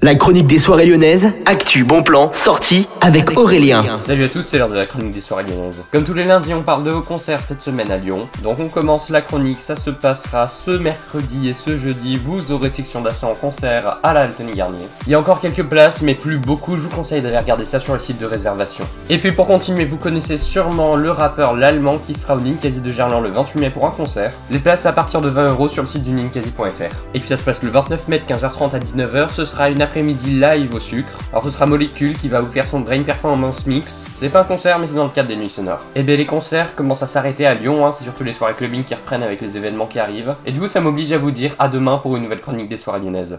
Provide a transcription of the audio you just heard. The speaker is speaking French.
La chronique des soirées lyonnaises, actu, bon plan, sortie avec Aurélien. Salut à tous, c'est l'heure de la chronique des soirées lyonnaises. Comme tous les lundis, on parle de hauts concerts cette semaine à Lyon. Donc on commence la chronique, ça se passera ce mercredi et ce jeudi. Vous aurez section d'assaut en concert à la Anthony Garnier. Il y a encore quelques places, mais plus beaucoup. Je vous conseille d'aller regarder ça sur le site de réservation. Et puis pour continuer, vous connaissez sûrement le rappeur l'allemand qui sera au Ninkasi de Gerland le 28 mai pour un concert. Les places à partir de 20 euros sur le site du ninkasi.fr. Et puis ça se passe le 29 mai de 15h30 à 19h. Ce sera une après-midi live au sucre. Alors ce sera Molecule qui va vous faire son Brain Performance Mix. C'est pas un concert mais c'est dans le cadre des nuits sonores. Et bien les concerts commencent à s'arrêter à Lyon, hein. c'est surtout les soirées clubbing qui reprennent avec les événements qui arrivent. Et du coup ça m'oblige à vous dire à demain pour une nouvelle chronique des soirées lyonnaises.